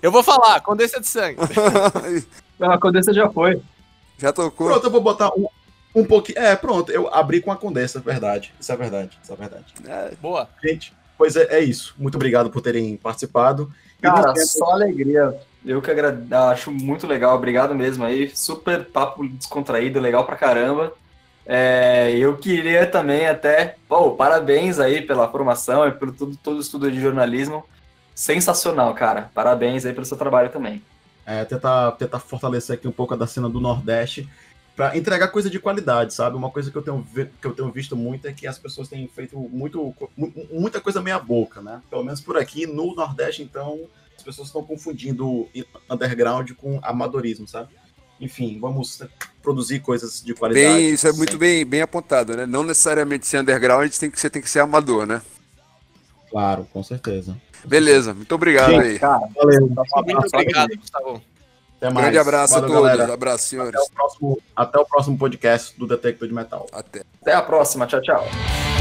Eu vou falar, Condessa de Sangue.
Não, a Condessa já foi.
já tocou?
Pronto, eu vou botar um, um pouquinho. É, pronto, eu abri com a Condessa, verdade. Isso é verdade, isso é verdade.
É,
Boa.
Gente, pois é, é isso. Muito obrigado por terem participado. E
Cara, só alegria. Eu que acho muito legal, obrigado mesmo aí. Super papo descontraído, legal pra caramba. É, eu queria também até, pô, parabéns aí pela formação e pelo todo o estudo de jornalismo. Sensacional, cara. Parabéns aí pelo seu trabalho também.
é, tentar, tentar fortalecer aqui um pouco da cena do Nordeste para entregar coisa de qualidade, sabe? Uma coisa que eu, tenho, que eu tenho visto muito é que as pessoas têm feito muito, mu- muita coisa meia boca, né? Pelo menos por aqui, no Nordeste, então, as pessoas estão confundindo underground com amadorismo, sabe? Enfim, vamos produzir coisas de qualidade.
bem, isso é muito
sempre.
bem, bem apontado, né? Não necessariamente ser underground, tem que, você tem que ser amador, né?
Claro, com certeza.
Beleza, muito obrigado
Gente,
aí.
Cara,
Valeu.
Muito obrigado, Gustavo.
Até mais.
Grande abraço
Valeu,
a todos.
galera.
Abraço, senhores.
Até o, próximo, até o próximo podcast do Detector de Metal.
Até.
até a próxima. Tchau, tchau.